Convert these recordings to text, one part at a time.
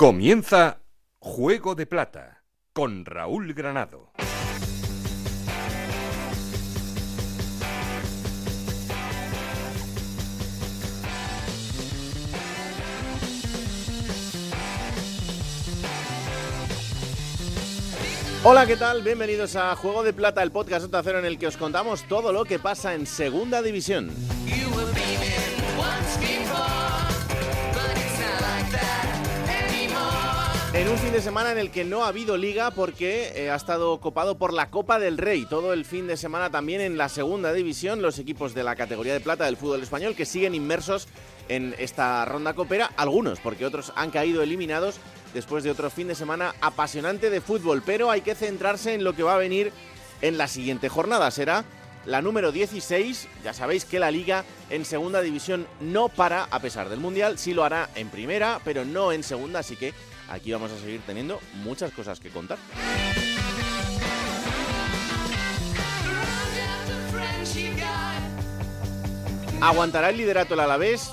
Comienza Juego de Plata con Raúl Granado. Hola, ¿qué tal? Bienvenidos a Juego de Plata, el podcast Onda Cero en el que os contamos todo lo que pasa en Segunda División. En un fin de semana en el que no ha habido liga porque eh, ha estado ocupado por la Copa del Rey. Todo el fin de semana también en la segunda división, los equipos de la categoría de plata del fútbol español que siguen inmersos en esta ronda copera. Algunos, porque otros han caído eliminados después de otro fin de semana apasionante de fútbol. Pero hay que centrarse en lo que va a venir en la siguiente jornada. Será la número 16. Ya sabéis que la liga en segunda división no para, a pesar del Mundial. Sí lo hará en primera, pero no en segunda, así que aquí vamos a seguir teniendo muchas cosas que contar. ¿Aguantará el liderato el Alavés?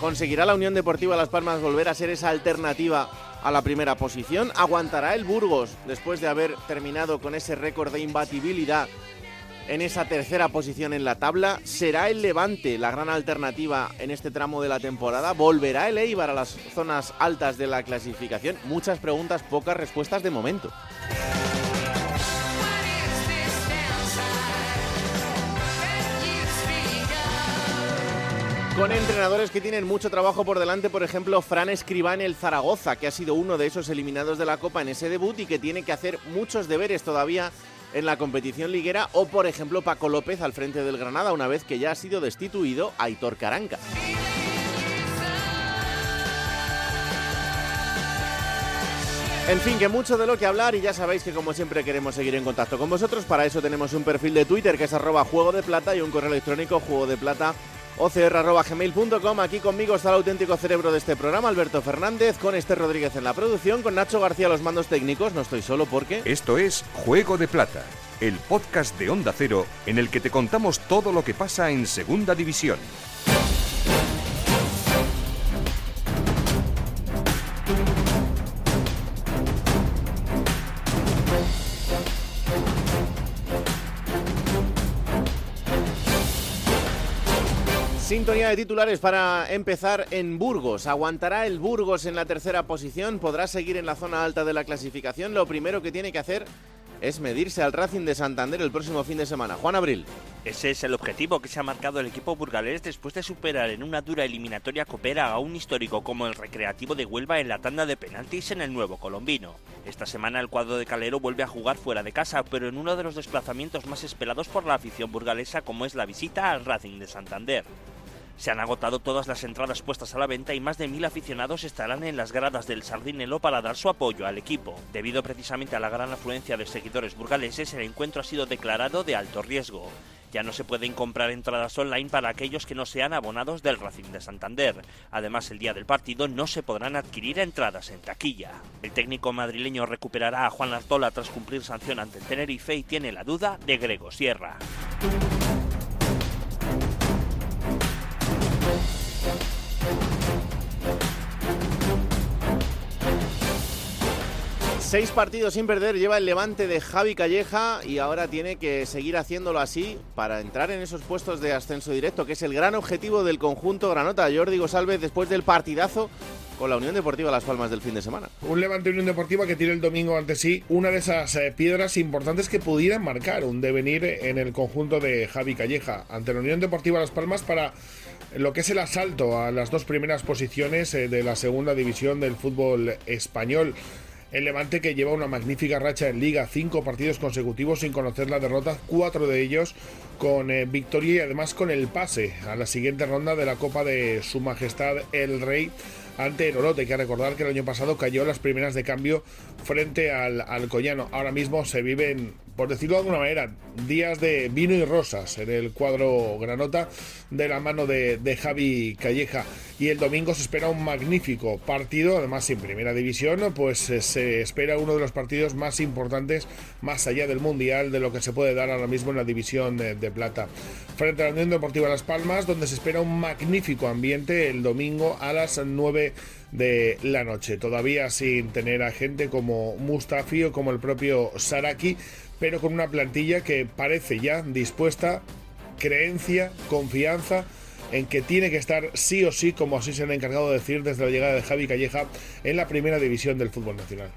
¿Conseguirá la Unión Deportiva Las Palmas volver a ser esa alternativa a la primera posición? ¿Aguantará el Burgos después de haber terminado con ese récord de imbatibilidad en esa tercera posición en la tabla? ¿Será el Levante la gran alternativa en este tramo de la temporada? ¿Volverá el Eibar a las zonas altas de la clasificación? Muchas preguntas, pocas respuestas de momento. Con entrenadores que tienen mucho trabajo por delante, por ejemplo, Fran Escribá en el Zaragoza, que ha sido uno de esos eliminados de la Copa en ese debut y que tiene que hacer muchos deberes todavía en la competición liguera, o por ejemplo Paco López al frente del Granada, una vez que ya ha sido destituido Aitor Caranca. En fin, que mucho de lo que hablar y ya sabéis que como siempre queremos seguir en contacto con vosotros. Para eso tenemos un perfil de Twitter que es arroba juego de plata y un correo electrónico juego de plata ocr.gmail.com. Aquí conmigo está el auténtico cerebro de este programa, Alberto Fernández, con Esther Rodríguez en la producción, con Nacho García los mandos técnicos. No estoy solo porque... Esto es Juego de Plata, el podcast de Onda Cero en el que te contamos todo lo que pasa en Segunda División. Sintonía de titulares para empezar en Burgos. ¿Aguantará el Burgos en la tercera posición? ¿Podrá seguir en la zona alta de la clasificación? Lo primero que tiene que hacer es medirse al Racing de Santander el próximo fin de semana. Juan Abril. Ese es el objetivo que se ha marcado el equipo burgalés después de superar en una dura eliminatoria copera a un histórico como el Recreativo de Huelva en la tanda de penaltis en el nuevo colombino. Esta semana el cuadro de Calero vuelve a jugar fuera de casa, pero en uno de los desplazamientos más esperados por la afición burgalesa como es la visita al Racing de Santander. Se han agotado todas las entradas puestas a la venta y más de mil aficionados estarán en las gradas del Sardinelo para dar su apoyo al equipo. Debido precisamente a la gran afluencia de seguidores burgaleses, el encuentro ha sido declarado de alto riesgo. Ya no se pueden comprar entradas online para aquellos que no sean abonados del Racing de Santander. Además, el día del partido no se podrán adquirir entradas en taquilla. El técnico madrileño recuperará a Juan Artola tras cumplir sanción ante el Tenerife y tiene la duda de Grego Sierra. Seis partidos sin perder lleva el levante de Javi Calleja y ahora tiene que seguir haciéndolo así para entrar en esos puestos de ascenso directo, que es el gran objetivo del conjunto Granota. Jordi Gosalvez después del partidazo con la Unión Deportiva Las Palmas del fin de semana. Un Levante Unión Deportiva que tiene el domingo ante sí una de esas eh, piedras importantes que pudieran marcar un devenir en el conjunto de Javi Calleja ante la Unión Deportiva Las Palmas para lo que es el asalto a las dos primeras posiciones eh, de la segunda división del fútbol español. El Levante que lleva una magnífica racha en liga, cinco partidos consecutivos sin conocer la derrota, cuatro de ellos con eh, victoria y además con el pase a la siguiente ronda de la Copa de Su Majestad el Rey ante el Orote. Hay que recordar que el año pasado cayó las primeras de cambio frente al, al Collano. Ahora mismo se viven, por decirlo de alguna manera, días de vino y rosas en el cuadro granota de la mano de, Javi Calleja. Y el domingo se espera un magnífico partido, además en primera división, pues eh, se espera uno de los partidos más importantes más allá del Mundial de lo que se puede dar ahora mismo en la división de, de plata. Frente a la Unión Deportiva Las Palmas, donde se espera un magnífico ambiente el domingo a las 9 de la noche. Todavía sin tener a gente como Mustafi o como el propio Saraki, pero con una plantilla que parece ya dispuesta, creencia, confianza en que tiene que estar sí o sí, como así se han encargado de decir desde la llegada de Javi Calleja en la primera división del fútbol nacional.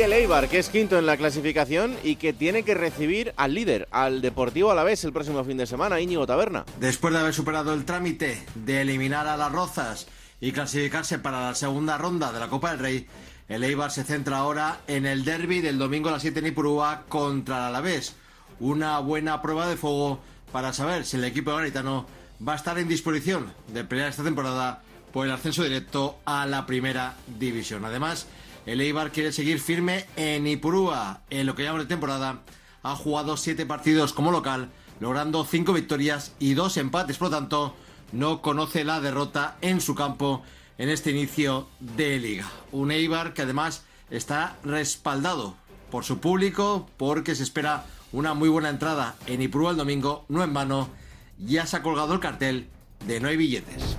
El Eibar, que es quinto en la clasificación y que tiene que recibir al líder, al Deportivo Alavés, el próximo fin de semana, Íñigo Taberna. Después de haber superado el trámite de eliminar a las Rozas y clasificarse para la segunda ronda de la Copa del Rey, el Eibar se centra ahora en el derby del domingo a las 7 en Ipurúa contra el Alavés. Una buena prueba de fuego para saber si el equipo garitano va a estar en disposición de pelear esta temporada por el ascenso directo a la primera división. Además, el Eibar quiere seguir firme en Ipurúa. En lo que llama de temporada, ha jugado siete partidos como local, logrando cinco victorias y dos empates. Por lo tanto, no conoce la derrota en su campo en este inicio de liga. Un Eibar que además está respaldado por su público porque se espera una muy buena entrada en Ipurúa el domingo, no en vano, ya se ha colgado el cartel de no hay billetes.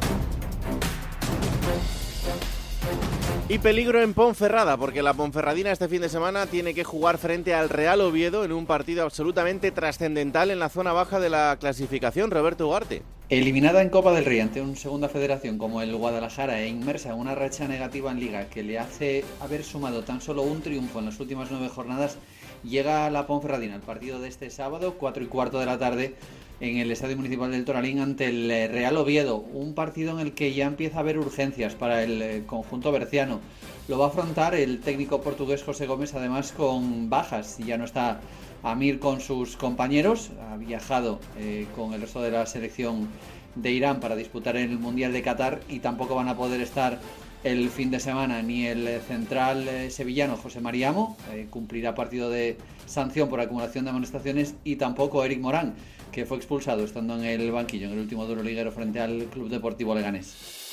Y peligro en Ponferrada, porque la Ponferradina este fin de semana tiene que jugar frente al Real Oviedo en un partido absolutamente trascendental en la zona baja de la clasificación. Roberto Ugarte. Eliminada en Copa del Rey ante una segunda federación como el Guadalajara e inmersa en una racha negativa en Liga que le hace haber sumado tan solo un triunfo en las últimas nueve jornadas, llega la Ponferradina, el partido de este sábado, 4 y cuarto de la tarde, en el Estadio Municipal del Toralín ante el eh, Real Oviedo, un partido en el que ya empieza a haber urgencias para el eh, conjunto berciano. Lo va a afrontar el técnico portugués José Gómez, además con bajas, ya no está Amir con sus compañeros, ha viajado eh, con el resto de la selección de Irán para disputar el Mundial de Qatar y tampoco van a poder estar el fin de semana. Ni el central sevillano José Mariamo, cumplirá partido de sanción por acumulación de amonestaciones, y tampoco Eric Morán, que fue expulsado estando en el banquillo en el último duro liguero frente al Club Deportivo Leganés.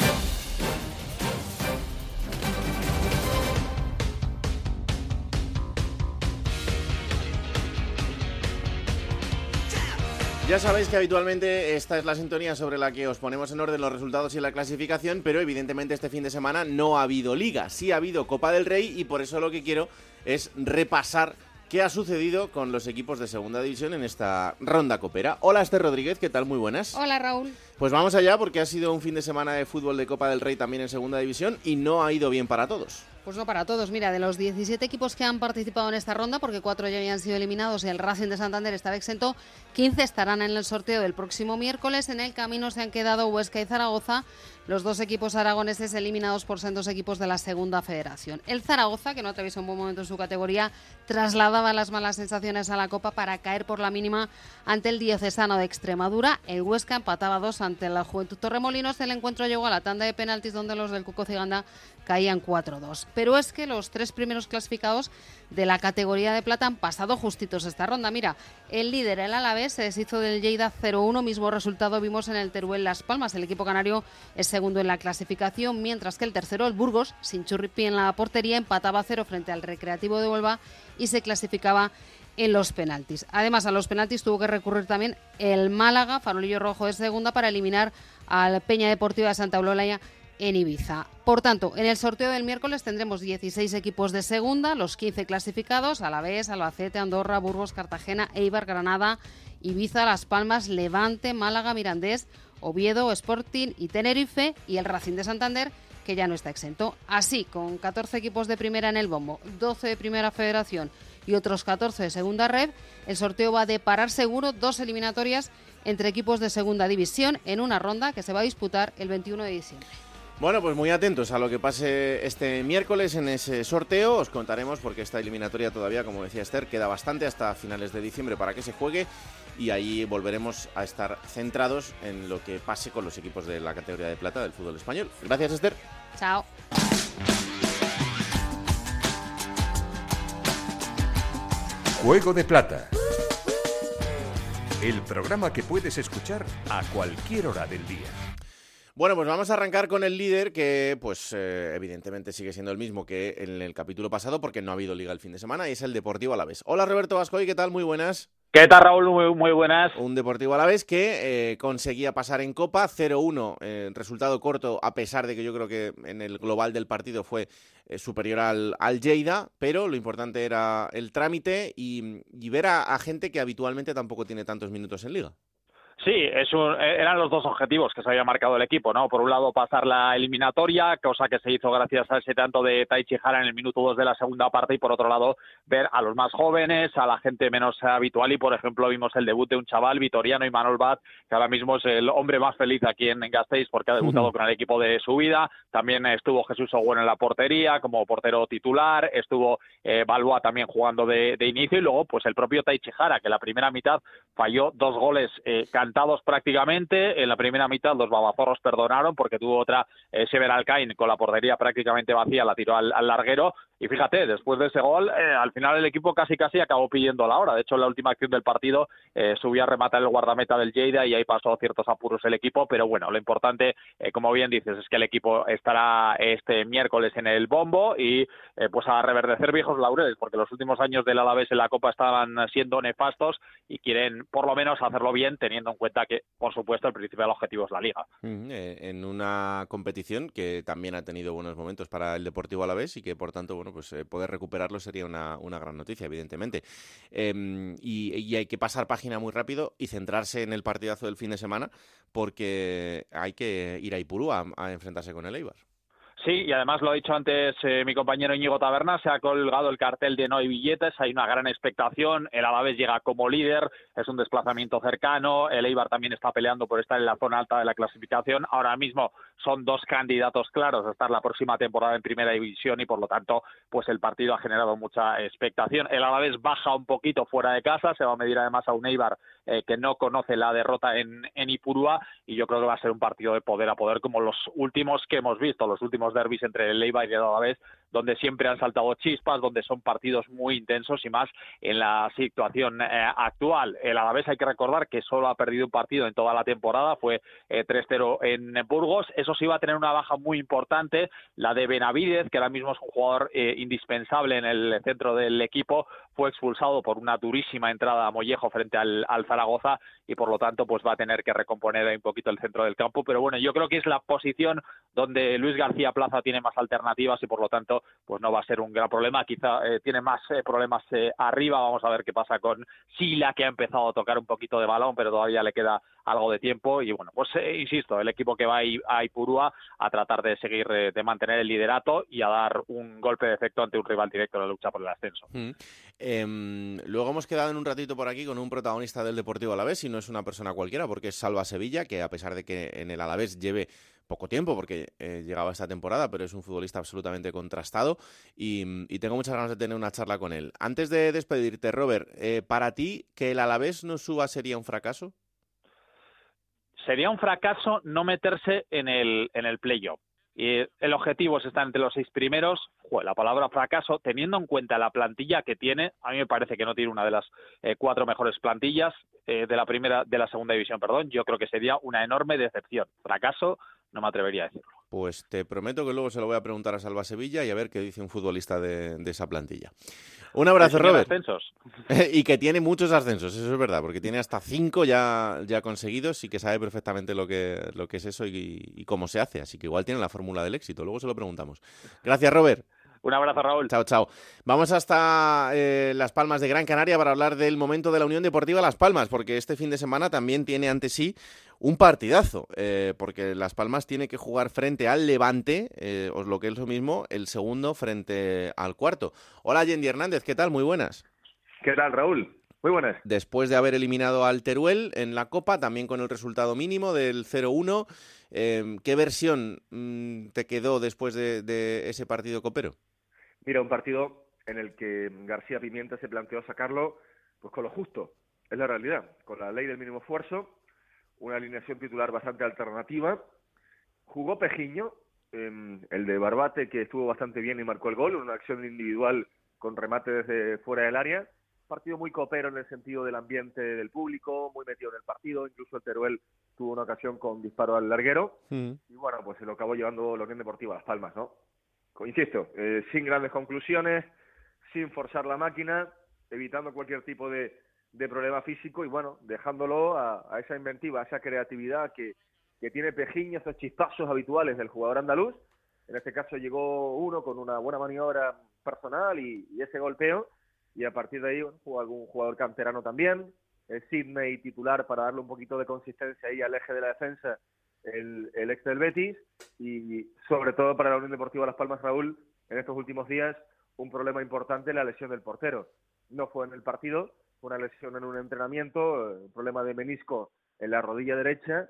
Ya sabéis que habitualmente esta es la sintonía sobre la que os ponemos en orden los resultados y la clasificación, pero evidentemente este fin de semana no ha habido liga, sí ha habido Copa del Rey y por eso lo que quiero es repasar qué ha sucedido con los equipos de segunda división en esta ronda copera. Hola Esther Rodríguez, ¿qué tal? Muy buenas. Hola Raúl. Pues vamos allá porque ha sido un fin de semana de fútbol de Copa del Rey también en segunda división y no ha ido bien para todos. Pues no para todos. Mira, de los 17 equipos que han participado en esta ronda, porque cuatro ya habían sido eliminados y el Racing de Santander estaba exento, 15 estarán en el sorteo del próximo miércoles. En el camino se han quedado Huesca y Zaragoza, los dos equipos aragoneses eliminados por sendos equipos de la segunda federación. El Zaragoza, que no atraviesa un buen momento en su categoría, trasladaba las malas sensaciones a la Copa para caer por la mínima ante el diocesano de Extremadura. El Huesca empataba dos ante la Juventud Torremolinos. El encuentro llegó a la tanda de penaltis donde los del Cuco Ciganda caían 4-2. Pero es que los tres primeros clasificados de la categoría de plata han pasado justitos esta ronda. Mira, el líder, el Alavés, se deshizo del Lleida 0-1, mismo resultado vimos en el Teruel Las Palmas. El equipo canario es segundo en la clasificación, mientras que el tercero, el Burgos, sin churripi en la portería, empataba a cero frente al Recreativo de Huelva y se clasificaba en los penaltis. Además, a los penaltis tuvo que recurrir también el Málaga, farolillo rojo de segunda, para eliminar al Peña Deportiva de Santa Eulalia en Ibiza. Por tanto, en el sorteo del miércoles tendremos 16 equipos de segunda, los 15 clasificados, Alavés, Albacete, Andorra, Burgos, Cartagena, Eibar, Granada, Ibiza, Las Palmas, Levante, Málaga, Mirandés, Oviedo, Sporting y Tenerife y el Racing de Santander que ya no está exento. Así, con 14 equipos de primera en el bombo, 12 de primera federación y otros 14 de segunda red, el sorteo va a deparar seguro dos eliminatorias entre equipos de segunda división en una ronda que se va a disputar el 21 de diciembre. Bueno, pues muy atentos a lo que pase este miércoles en ese sorteo. Os contaremos porque esta eliminatoria todavía, como decía Esther, queda bastante hasta finales de diciembre para que se juegue y ahí volveremos a estar centrados en lo que pase con los equipos de la categoría de plata del fútbol español. Gracias, Esther. Chao. Juego de Plata. El programa que puedes escuchar a cualquier hora del día. Bueno, pues vamos a arrancar con el líder que, pues, eh, evidentemente sigue siendo el mismo que en el capítulo pasado porque no ha habido liga el fin de semana y es el Deportivo Alavés. Hola Roberto Vascoy, ¿qué tal? Muy buenas. ¿Qué tal, Raúl? Muy, buenas. Un Deportivo a la vez que eh, conseguía pasar en Copa 0-1, eh, resultado corto, a pesar de que yo creo que en el global del partido fue superior al, al Lleida, pero lo importante era el trámite y, ver a gente que habitualmente tampoco tiene tantos minutos en liga. Sí, es eran los dos objetivos que se había marcado el equipo, ¿no? Por un lado, pasar la eliminatoria, cosa que se hizo gracias a ese tanto de Taichi Hara en el minuto 2 de la segunda parte, y por otro lado, ver a los más jóvenes, a la gente menos habitual, y por ejemplo, vimos el debut de un chaval, Vitoriano y Manuel Bat, que ahora mismo es el hombre más feliz aquí en, Gasteiz porque ha debutado con el equipo de su vida. También estuvo Jesús Ogüen en la portería como portero titular, estuvo eh, Balboa también jugando de, inicio, y luego, pues el propio Taichi Hara, que la primera mitad falló dos goles eh, cantados prácticamente. En la primera mitad los babazorros perdonaron porque tuvo otra eh, Sever Alcain con la portería prácticamente vacía, la tiró al, larguero. Y fíjate, después de ese gol, eh, al final el equipo casi casi acabó pidiendo la hora. De hecho, en la última acción del partido eh, subió a rematar el guardameta del Lleida y ahí pasó ciertos apuros el equipo. Pero bueno, lo importante, eh, como bien dices, es que el equipo estará este miércoles en el bombo y pues a reverdecer viejos laureles, porque los últimos años del Alavés en la Copa estaban siendo nefastos y quieren por lo menos hacerlo bien, teniendo en cuenta que, por supuesto, el principal objetivo es la liga. Eh, en una competición que también ha tenido buenos momentos para el Deportivo Alavés y que, por tanto, bueno, pues eh, poder recuperarlo sería una, una gran noticia, evidentemente. Em, y, hay que pasar página muy rápido y centrarse en el partidazo del fin de semana porque hay que ir a Ipurú a enfrentarse con el Eibar. Sí, y además lo ha dicho antes eh, mi compañero Íñigo Taberna, se ha colgado el cartel de no hay billetes, hay una gran expectación, el Alavés llega como líder, es un desplazamiento cercano, el Eibar también está peleando por estar en la zona alta de la clasificación, ahora mismo son dos candidatos claros a estar la próxima temporada en primera división y por lo tanto pues el partido ha generado mucha expectación. El Alavés baja un poquito fuera de casa, se va a medir además a un Eibar eh, que no conoce la derrota en, en Ipurúa y yo creo que va a ser un partido de poder a poder como los últimos que hemos visto, los últimos derbis entre el Leiva y el Alavés, donde siempre han saltado chispas, donde son partidos muy intensos y más en la situación eh, actual. El Alavés hay que recordar que solo ha perdido un partido en toda la temporada, fue 3-0 eh, en Burgos. Eso sí va a tener una baja muy importante, la de Benavidez, que ahora mismo es un jugador eh, indispensable en el centro del equipo, fue expulsado por una durísima entrada a Mollejo frente al Zaragoza y por lo tanto pues va a tener que recomponer un poquito el centro del campo. Pero bueno, yo creo que es la posición donde Luis García Plaza tiene más alternativas y por lo tanto pues no va a ser un gran problema. Quizá eh, tiene más eh, problemas eh, arriba. Vamos a ver qué pasa con Sila, que ha empezado a tocar un poquito de balón, pero todavía le queda algo de tiempo. Y bueno, pues insisto, el equipo que va a Ipurúa a tratar de seguir, de mantener el liderato y a dar un golpe de efecto ante un rival directo en la lucha por el ascenso. Mm. Em, luego hemos quedado en un ratito por aquí con un protagonista del Deportivo Alavés y no es una persona cualquiera porque es Salva Sevilla, que a pesar de que en el Alavés lleve poco tiempo porque eh, llegaba esta temporada, pero es un futbolista absolutamente contrastado y, tengo muchas ganas de tener una charla con él. Antes de despedirte, Robert, eh, ¿para ti que el Alavés no suba sería un fracaso? Sería un fracaso no meterse en el, en el playoff. Y el objetivo es estar entre los seis primeros. la palabra fracaso, teniendo en cuenta la plantilla que tiene, a mí me parece que no tiene una de las eh, cuatro mejores plantillas de la primera, de la segunda división, perdón. Yo creo que sería una enorme decepción. Fracaso no me atrevería a decirlo. Pues te prometo que luego se lo voy a preguntar a Salva Sevilla y a ver qué dice un futbolista de, esa plantilla. Un abrazo, Robert. Ascensos. y que tiene muchos ascensos, eso es verdad, porque tiene hasta cinco ya, ya conseguidos y que sabe perfectamente lo que, lo que es eso y cómo se hace. Así que igual tiene la fórmula del éxito. Luego se lo preguntamos. Gracias, Robert. Un abrazo, Raúl. Chao, chao. Vamos hasta eh, Las Palmas de Gran Canaria para hablar del momento de la Unión Deportiva Las Palmas, porque este fin de semana también tiene ante sí un partidazo, eh, porque Las Palmas tiene que jugar frente al Levante, eh, os lo que es lo mismo, el segundo frente al cuarto. Hola, Yendi Hernández, ¿qué tal? Muy buenas. ¿Qué tal, Raúl? Muy buenas. Después de haber eliminado al Teruel en la Copa, también con el resultado mínimo del 0-1, ¿qué versión mm, te quedó después de ese partido copero? Mira, un partido en el que García Pimienta se planteó sacarlo pues con lo justo, es la realidad, con la ley del mínimo esfuerzo, una alineación titular bastante alternativa, jugó Pejiño, el de Barbate que estuvo bastante bien y marcó el gol, una acción individual con remate desde fuera del área, partido muy copero en el sentido del ambiente del público, muy metido en el partido, incluso el Teruel tuvo una ocasión con disparo al larguero, mm. y bueno, pues se lo acabó llevando la Unión Deportiva a Las Palmas, ¿no? Insisto, eh, sin grandes conclusiones, sin forzar la máquina, evitando cualquier tipo de problema físico y bueno, dejándolo a, esa inventiva, a esa creatividad que, que tiene Pejiño, esos chispazos habituales del jugador andaluz. En este caso llegó uno con una buena maniobra personal y, ese golpeo y a partir de ahí jugó algún jugador canterano también, el Sidney titular para darle un poquito de consistencia ahí al eje de la defensa, el, el ex del Betis y sobre todo para la Unión Deportiva Las Palmas Raúl en estos últimos días un problema importante la lesión del portero. No fue en el partido, fue una lesión en un entrenamiento, un problema de menisco en la rodilla derecha.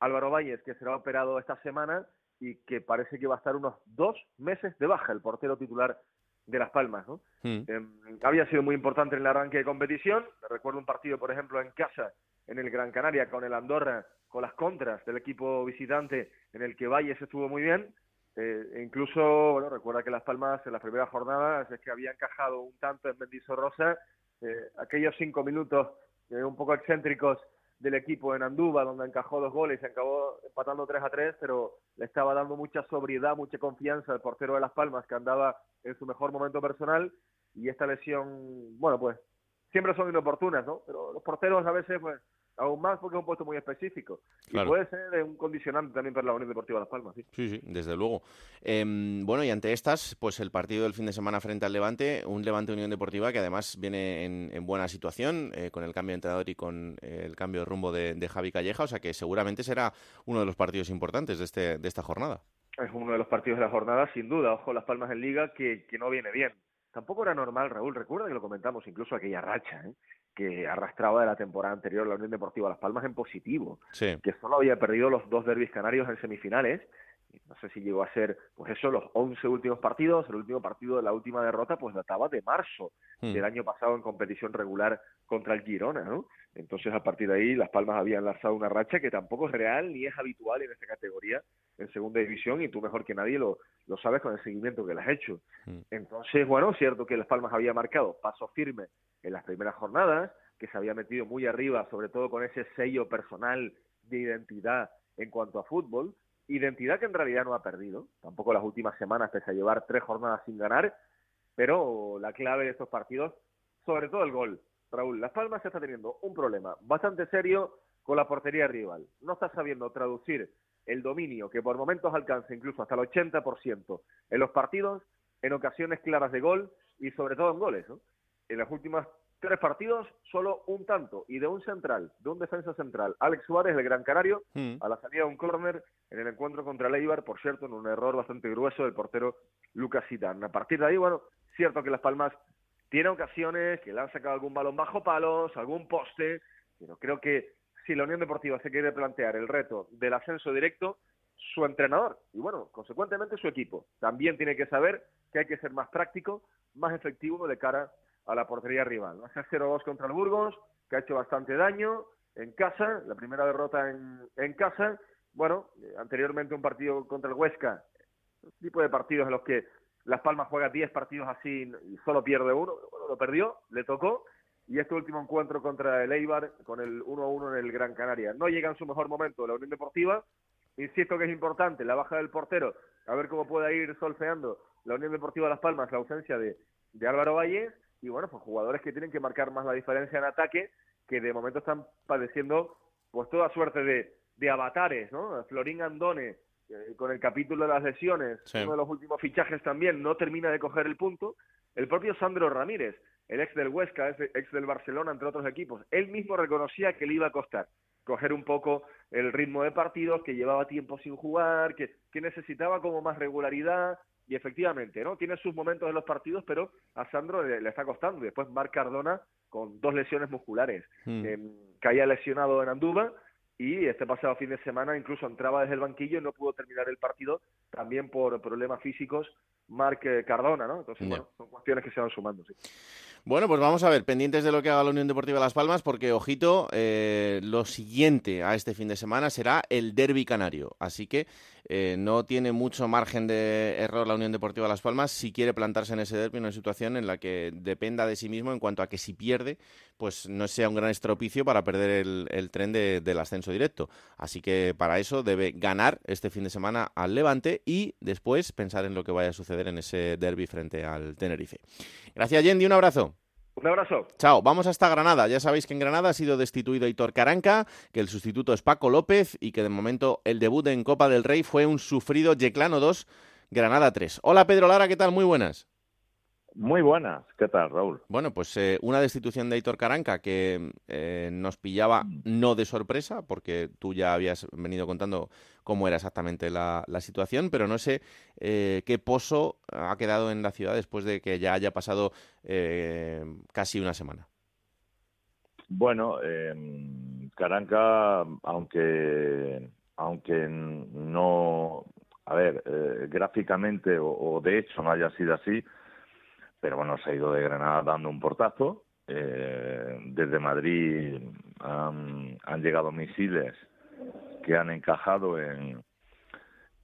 Álvaro Valles, que será operado esta semana y que parece que va a estar unos dos meses de baja, el portero titular de Las Palmas. ¿no? Hmm. Em, había sido muy importante en el arranque de competición. Recuerdo un partido, por ejemplo, en casa, en el Gran Canaria, con el Andorra, con las contras del equipo visitante, en el que Valles estuvo muy bien. Eh, e incluso, bueno, recuerda que Las Palmas en las primeras jornadas es que había encajado un tanto en Mendizorrosa, eh, aquellos cinco minutos eh, un poco excéntricos del equipo en Andúba, donde encajó dos goles y acabó empatando 3 a 3, pero le estaba dando mucha sobriedad, mucha confianza al portero de Las Palmas, que andaba en su mejor momento personal, y esta lesión, bueno, pues siempre son inoportunas, ¿no? Pero los porteros a veces, pues, aún más porque es un puesto muy específico. Y puede ser un condicionante también para la Unión Deportiva Las Palmas. Sí, sí, sí desde luego. Em, bueno, y ante estas, pues el partido del fin de semana frente al Levante, un Levante Unión Deportiva que además viene en, buena situación eh, con el cambio de entrenador y con eh, el cambio de rumbo de, Javi Calleja, o sea que seguramente será uno de los partidos importantes de, este, de esta jornada. Es uno de los partidos de la jornada, sin duda. Ojo, Las Palmas en Liga, que, que no viene bien. Tampoco era normal, Raúl. Recuerda que lo comentamos incluso aquella racha, ¿eh? Que arrastraba de la temporada anterior la Unión Deportiva Las Palmas en positivo, que solo había perdido los dos derbis canarios en semifinales, no sé si llegó a ser, pues eso, los 11 últimos partidos, el último partido de la última derrota, pues databa de marzo hmm. del año pasado en competición regular contra el Girona, ¿no? Entonces, a partir de ahí, Las Palmas habían lanzado una racha que tampoco es real ni es habitual en esta categoría en segunda división y tú mejor que nadie lo, lo sabes con el seguimiento que le has hecho. Hmm. Entonces, bueno, cierto que Las Palmas había marcado paso firme en las primeras jornadas, que se había metido muy arriba, sobre todo con ese sello personal de identidad en cuanto a fútbol, identidad que en realidad no ha perdido, tampoco las últimas semanas, pese a llevar tres jornadas sin ganar, pero la clave de estos partidos, sobre todo el gol. Raúl, Las Palmas está teniendo un problema bastante serio con la portería rival. No está sabiendo traducir el dominio que por momentos alcanza incluso hasta el 80% en los partidos, en ocasiones claras de gol y sobre todo en goles. ¿no? en las últimas tres partidos, solo un tanto, y de un central, de un defensa central, Alex Suárez, el Gran Canario, mm. a la salida de un córner en el encuentro contra el Eibar, por cierto, en un error bastante grueso del portero Lucas Zidane. A partir de ahí, bueno, cierto que Las Palmas tiene ocasiones, que le han sacado algún balón bajo palos, algún poste, pero creo que si la Unión Deportiva se quiere plantear el reto del ascenso directo, su entrenador y bueno, consecuentemente su equipo también tiene que saber que hay que ser más práctico, más efectivo de cara a la portería rival. Hace 0-2 contra el Burgos, que ha hecho bastante daño en casa, la primera derrota en, en casa. Bueno, eh, anteriormente un partido contra el Huesca, tipo de partidos en los que Las Palmas juega 10 partidos así y solo pierde uno. Lo perdió, le tocó. Y este último encuentro contra el Eibar con el 1-1 en el Gran Canaria. No llega en su mejor momento la Unión Deportiva. Insisto que es importante la baja del portero, a ver cómo puede ir solfeando la Unión Deportiva Las Palmas la ausencia de, de Álvaro Valle y bueno, pues jugadores que tienen que marcar más la diferencia en ataque, que de momento están padeciendo pues toda suerte de, de avatares, ¿no? Florín Andone, eh, con el capítulo de las lesiones, uno de los últimos fichajes también, no termina de coger el punto. El propio Sandro Ramírez, el ex del Huesca, ex del Barcelona, entre otros equipos, él mismo reconocía que le iba a costar coger un poco el ritmo de partidos, que llevaba tiempo sin jugar, que, que necesitaba como más regularidad, y efectivamente, ¿no? Tiene sus momentos en los partidos, pero a Sandro le, está costando. Y después Marc Cardona con dos lesiones musculares. Hmm. Eh, caía lesionado en Anduba y este pasado fin de semana incluso entraba desde el banquillo y no pudo terminar el partido también por problemas físicos Marc eh, Cardona, ¿no? Entonces, bueno, son cuestiones que se van sumando, sí. Bueno, pues vamos a ver, pendientes de lo que haga la Unión Deportiva Las Palmas, porque, ojito, eh, lo siguiente a este fin de semana será el derby canario. Así que eh, no tiene mucho margen de error la Unión Deportiva Las Palmas si quiere plantarse en ese derby, en una situación en la que dependa de sí mismo en cuanto a que si pierde, pues no sea un gran estropicio para perder el, tren del ascenso directo. Así que para eso debe ganar este fin de semana al Levante y después pensar en lo que vaya a suceder en ese derby frente al Tenerife. Gracias, Yendi, un abrazo. Un abrazo. Chao, vamos hasta Granada. Ya sabéis que en Granada ha sido destituido Hitor Caranca, que el sustituto es Paco López y que de momento el debut en Copa del Rey fue un sufrido Yeclano 2, Granada 3. Hola Pedro Lara, ¿qué tal? Muy buenas. Muy buenas, ¿qué tal, Raúl? Bueno, pues eh, una destitución de Hitor Caranca que eh, nos pillaba no de sorpresa, porque tú ya habías venido contando cómo era exactamente la, situación, pero no sé eh, qué pozo ha quedado en la ciudad después de que ya haya pasado casi una semana. Bueno, Caranca, aunque, aunque no, a ver, gráficamente o de hecho no haya sido así, pero bueno, se ha ido de Granada dando un portazo. Eh, desde Madrid han, llegado misiles que han encajado en,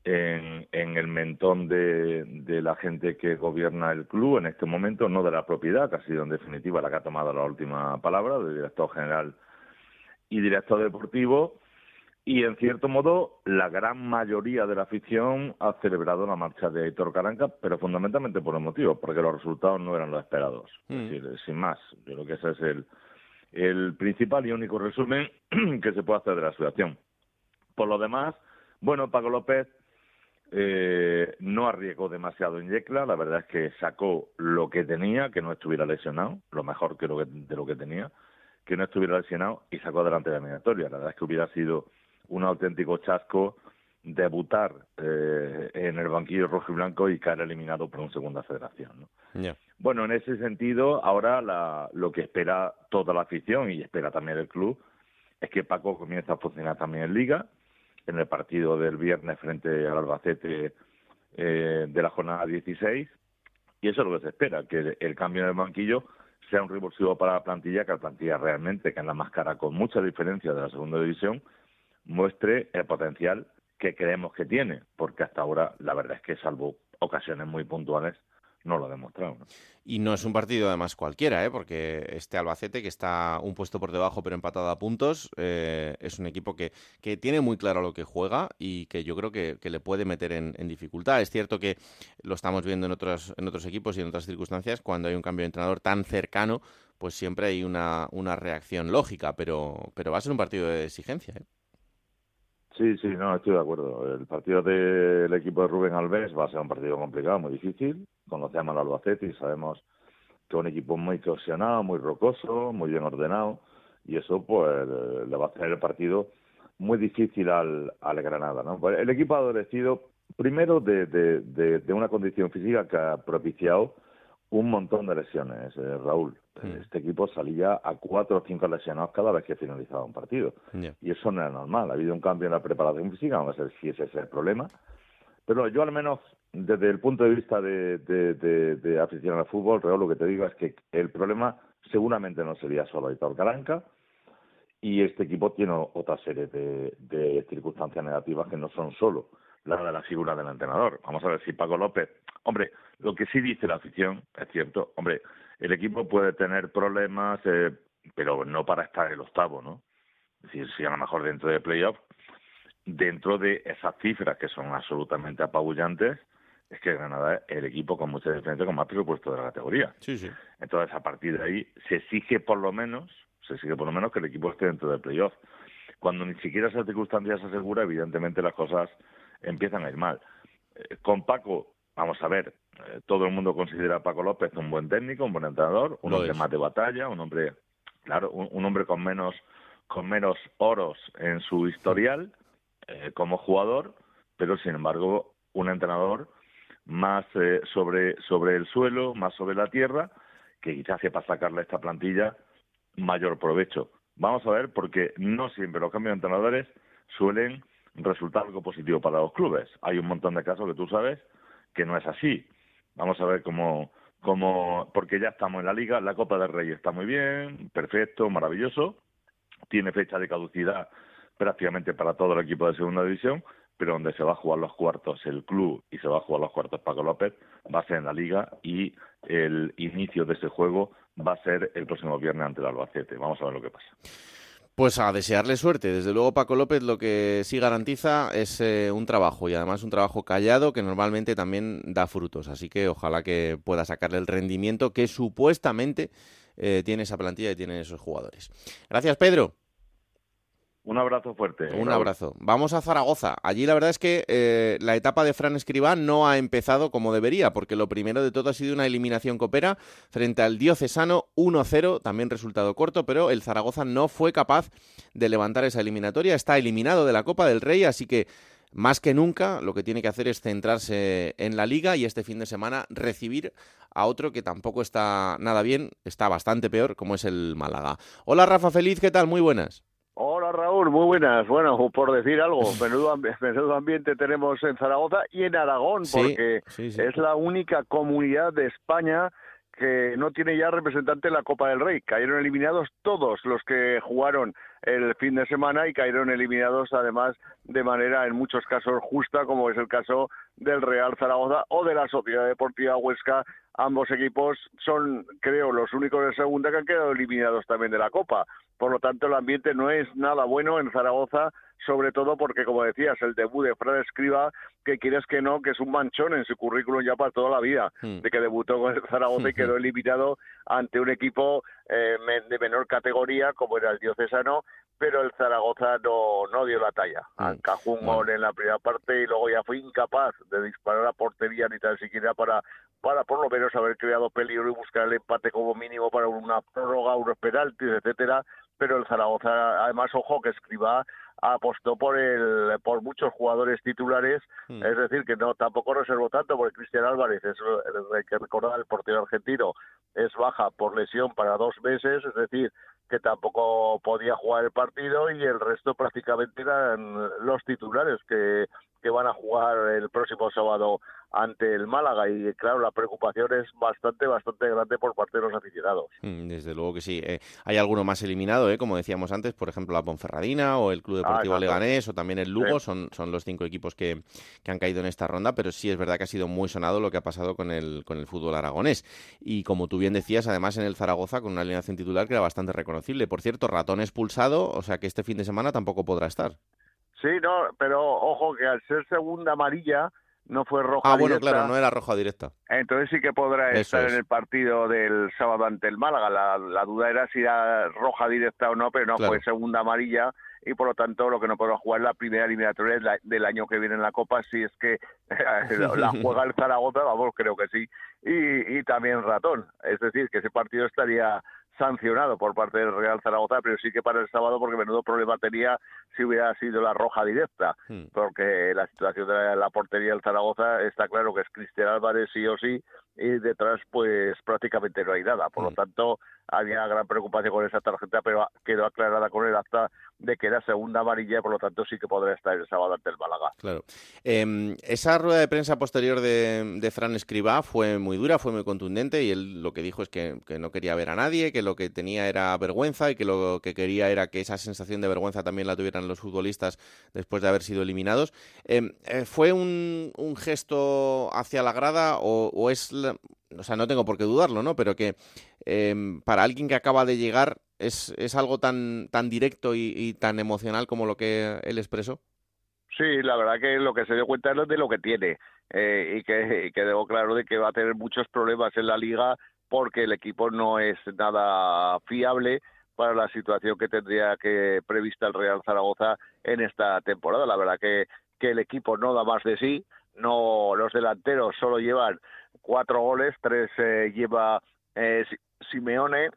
en, el mentón de, de, la gente que gobierna el club en este momento, no de la propiedad, que ha sido en definitiva la que ha tomado la última palabra, del director general y director deportivo, y en cierto modo, la gran mayoría de la afición ha celebrado la marcha de Héctor Caranca, pero fundamentalmente por el motivo, porque los resultados no eran los esperados. Es mm. decir, sin más, yo creo que ese es el, el principal y único resumen que se puede hacer de la situación. Por lo demás, bueno, Paco López eh, no arriesgó demasiado en Yecla, la verdad es que sacó lo que tenía, que no estuviera lesionado, lo mejor que, de lo que tenía, que no estuviera lesionado y sacó adelante la eliminatoria. La verdad es que hubiera sido un auténtico chasco debutar eh, en el banquillo rojo y blanco y caer eliminado por una segunda federación. ¿no? Bueno, en ese sentido, ahora la, lo que espera toda la afición y espera también el club es que Paco comience a funcionar también en Liga, en el partido del viernes frente al Albacete eh, de la jornada 16, y eso es lo que se espera, que el, cambio en el banquillo sea un revulsivo para la plantilla, que la plantilla realmente, que es la más cara con mucha diferencia de la segunda división, muestre el potencial que creemos que tiene, porque hasta ahora la verdad es que salvo ocasiones muy puntuales no lo ha demostrado. Y no es un partido además cualquiera, ¿eh? porque este Albacete, que está un puesto por debajo pero empatado a puntos, eh, es un equipo que, que, tiene muy claro lo que juega y que yo creo que, le puede meter en, dificultad. Es cierto que lo estamos viendo en otros, en otros equipos y en otras circunstancias, cuando hay un cambio de entrenador tan cercano, pues siempre hay una, una reacción lógica, pero, pero va a ser un partido de exigencia. ¿eh? Sí, sí, no, estoy de acuerdo. El partido del equipo de Rubén Alves va a ser un partido complicado, muy difícil. Conocemos al Albacete y sabemos que es un equipo muy cohesionado, muy rocoso, muy bien ordenado, y eso pues le va a hacer el partido muy difícil al, al Granada. ¿no? Pues, el equipo ha adolecido primero de, de, de una condición física que ha propiciado un montón de lesiones, eh, Raúl. Hmm. Este equipo salía a cuatro o cinco lesionados cada vez que finalizaba un partido. Y eso no era normal. Ha habido un cambio en la preparación física, vamos a ver si ese es el problema. Pero yo al menos, desde el punto de vista de, de, de, afición al fútbol, Raúl, lo que te digo es que el problema seguramente no sería solo Aitor Caranca, y este equipo tiene otra serie de, circunstancias negativas que no son solo la de la figura del entrenador. Vamos a ver si Paco López, hombre, lo que sí dice la afición, es cierto, hombre, el equipo puede tener problemas, eh, pero no para estar el octavo, ¿no? Es decir, si a lo mejor dentro de playoff, dentro de esas cifras que son absolutamente apabullantes, es que Granada es el equipo con mucha diferencia con más presupuesto de la categoría. Sí, sí. Entonces, a partir de ahí, se exige por lo menos, se exige por lo menos que el equipo esté dentro del playoff. Cuando ni siquiera esa circunstancia se asegura, evidentemente las cosas empiezan a ir mal. Eh, con Paco, vamos a ver, eh, todo el mundo considera a Paco López un buen técnico, un buen entrenador, un hombre más de batalla, un hombre, claro, un, hombre con menos, con menos oros en su historial eh, como jugador, pero sin embargo un entrenador más sobre, sobre el suelo, más sobre la tierra, que quizás hace para sacarle a esta plantilla mayor provecho. Vamos a ver, porque no siempre los cambios de entrenadores suelen resultar algo positivo para los clubes. Hay un montón de casos que tú sabes que no es así. Vamos a ver cómo, cómo porque ya estamos en la liga, la Copa del Rey está muy bien, perfecto, maravilloso, tiene fecha de caducidad prácticamente para todo el equipo de segunda división, pero donde se va a jugar los cuartos el club y se va a jugar los cuartos Paco López va a ser en la liga y el inicio de ese juego va a ser el próximo viernes ante el Albacete. Vamos a ver lo que pasa. Pues a desearle suerte. Desde luego Paco López lo que sí garantiza es eh, un trabajo y además un trabajo callado que normalmente también da frutos. Así que ojalá que pueda sacarle el rendimiento que supuestamente eh, tiene esa plantilla y tiene esos jugadores. Gracias, Pedro. Un abrazo fuerte. Un abrazo. Vamos a Zaragoza. Allí la verdad es que eh, la etapa de Fran Escribá no ha empezado como debería, porque lo primero de todo ha sido una eliminación copera frente al Diocesano 1-0, también resultado corto, pero el Zaragoza no fue capaz de levantar esa eliminatoria. Está eliminado de la Copa del Rey, así que más que nunca lo que tiene que hacer es centrarse en la liga y este fin de semana recibir a otro que tampoco está nada bien, está bastante peor, como es el Málaga. Hola Rafa Feliz, ¿qué tal? Muy buenas. Hola Raúl, muy buenas. Bueno, por decir algo, menudo, menudo ambiente tenemos en Zaragoza y en Aragón, porque es la única comunidad de España que no tiene ya representante en la Copa del Rey. Cayeron eliminados todos los que jugaron el fin de semana y cayeron eliminados además de manera en muchos casos justa, como es el caso del Real Zaragoza o de la Sociedad Deportiva Huesca. Ambos equipos son, creo, los únicos de segunda que han quedado eliminados también de la Copa. Por lo tanto, el ambiente no es nada bueno en Zaragoza, sobre todo porque, como decías, el debut de Fran Escriba, que quieres que no, que es un manchón en su currículum ya para toda la vida, hmm. de que debutó con el Zaragoza y quedó eliminado ante un equipo eh, de menor categoría, como era el Diocesano, pero el Zaragoza no, no dio la talla. Mm. Encajó un gol en la primera parte y luego ya fue incapaz de disparar a portería ni tan siquiera para, para por lo menos haber creado peligro y buscar el empate como mínimo para una prórroga, unos penaltis, etcétera. Pero el Zaragoza, además, ojo que escriba apostó por el por muchos jugadores titulares, mm. es decir, que no tampoco reservó tanto porque Cristian Álvarez, es el, que recordar el portero argentino, es baja por lesión para dos meses, es decir, que tampoco podía jugar el partido y el resto prácticamente eran los titulares que, que van a jugar el próximo sábado ante el Málaga y claro la preocupación es bastante bastante grande por parte de los aficionados. Mm, desde luego que sí eh, hay alguno más eliminado eh, como decíamos antes por ejemplo la Ponferradina o el Club Deportivo ah, Leganés o también el Lugo son, son los cinco equipos que, que, han caído en esta ronda pero sí es verdad que ha sido muy sonado lo que ha pasado con el con el fútbol aragonés. Y como tú bien decías además en el Zaragoza con una alineación titular que era bastante reconocible. Por cierto ratón expulsado o sea que este fin de semana tampoco podrá estar. Sí no pero ojo que al ser segunda amarilla no fue roja Ah, bueno, claro, no era roja directa. Entonces sí que podrá estar en el partido del sábado ante el Málaga. La, duda era si era roja directa o no, pero no, fue segunda amarilla y por lo tanto lo que no podrá jugar la primera eliminatoria del año que viene en la Copa, si es que la juega el Zaragoza, vamos, creo que sí, y, y también Ratón. Es decir, que ese partido estaría sancionado por parte del Real Zaragoza, pero sí que para el sábado porque menudo problema tenía si hubiera sido la roja directa, hmm. porque la situación de la, portería del Zaragoza está claro que es Cristian Álvarez sí o sí, y detrás pues prácticamente no hay nada, por lo hmm. tanto había gran preocupación con esa tarjeta, pero quedó aclarada con el acta de que era segunda amarilla, por lo tanto sí que podrá estar el sábado ante el Málaga. Claro. Em, esa rueda de prensa posterior de, de, Fran Escribá fue muy dura, fue muy contundente y él lo que dijo es que, no quería ver a nadie, que lo que tenía era vergüenza y que lo que quería era que esa sensación de vergüenza también la tuvieran los futbolistas después de haber sido eliminados. Em, eh, ¿Fue un, gesto hacia la grada o, es... o sea, no tengo por qué dudarlo, ¿no? Pero que em, para alguien que acaba de llegar ¿Es, es algo tan, tan directo y, tan emocional como lo que él expresó? Sí, la verdad que lo que se dio cuenta es de lo que tiene eh, y, que, que debo claro de que va a tener muchos problemas en la liga porque el equipo no es nada fiable para la situación que tendría que prevista el Real Zaragoza en esta temporada. La verdad que, que el equipo no da más de sí, no los delanteros solo llevan cuatro goles, tres eh, lleva eh, Simeone,